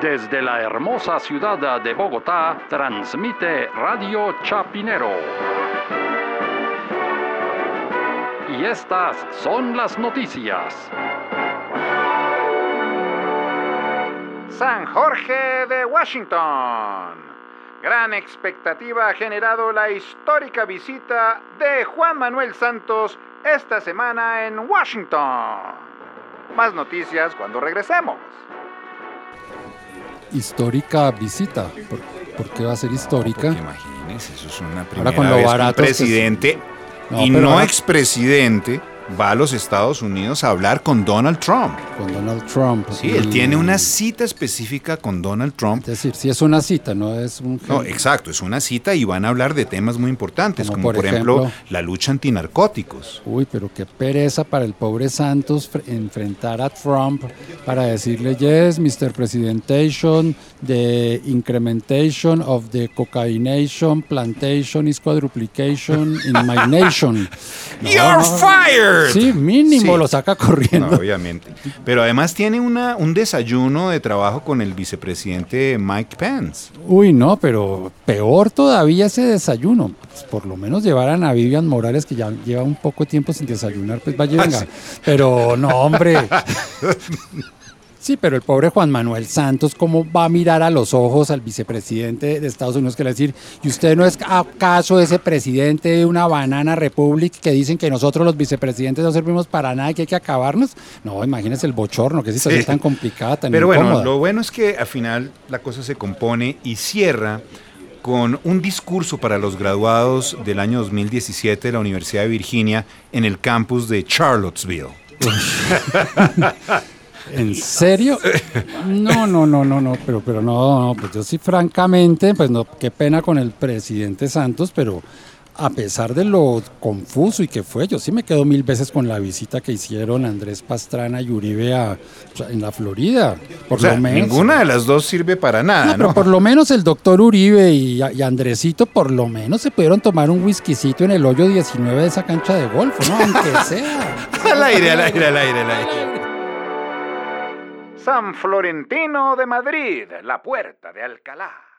Desde la hermosa ciudad de Bogotá, transmite Radio Chapinero. Y estas son las noticias. San Jorge de Washington. Gran expectativa ha generado la histórica visita de Juan Manuel Santos esta semana en Washington. Más noticias cuando regresemos. Histórica visita. ¿Por, qué va a ser histórica? Porque imagínense, eso es una primera vez que un presidente y no expresidente va a los Estados Unidos a hablar con Donald Trump. Con Donald Trump. Sí, él tiene una cita específica con Donald Trump. Es decir, sí es una cita, no es un... No, exacto, es una cita y van a hablar de temas muy importantes, como, por, ejemplo, la lucha antinarcóticos. Uy, pero qué pereza para el pobre Santos enfrentar a Trump para decirle, yes, Mr. Presidentation, the incrementation of the cocaination plantation is quadruplication in my nation. You're fired! Sí, mínimo lo saca corriendo. obviamente. Pero además tiene una, un desayuno de trabajo con el vicepresidente Mike Pence. Uy, no, pero peor todavía ese desayuno. Pues por lo menos llevaran a Vivian Morales, que ya lleva un poco de tiempo sin desayunar, pues vaya, venga. Ah, pero no, hombre. Sí, pero el pobre Juan Manuel Santos, ¿cómo va a mirar a los ojos al vicepresidente de Estados Unidos que le decir, ¿y usted no es acaso ese presidente de una banana republic que dicen que nosotros los vicepresidentes no servimos para nada y que hay que acabarnos? No, imagínese el bochorno, que situación tan complicada, tan Pero bueno, lo bueno es que al final la cosa se compone y cierra con un discurso para los graduados del año 2017 de la Universidad de Virginia en el campus de Charlottesville. ¿En serio? No, no, no, no, no, pero, pero no, no, pues yo sí, francamente, pues no, qué pena con el presidente Santos, pero a pesar de lo confuso y que fue, yo sí me quedo mil veces con la visita que hicieron Andrés Pastrana y Uribe a, en la Florida. Por lo menos. Ninguna de las dos sirve para nada, ¿no? Pero por lo menos el doctor Uribe y, y, Andresito, por lo menos se pudieron tomar un whiskycito en el hoyo 19 de esa cancha de golf, ¿no? Aunque sea. al aire, al aire, al aire, al aire. San Florentino de Madrid, la puerta de Alcalá.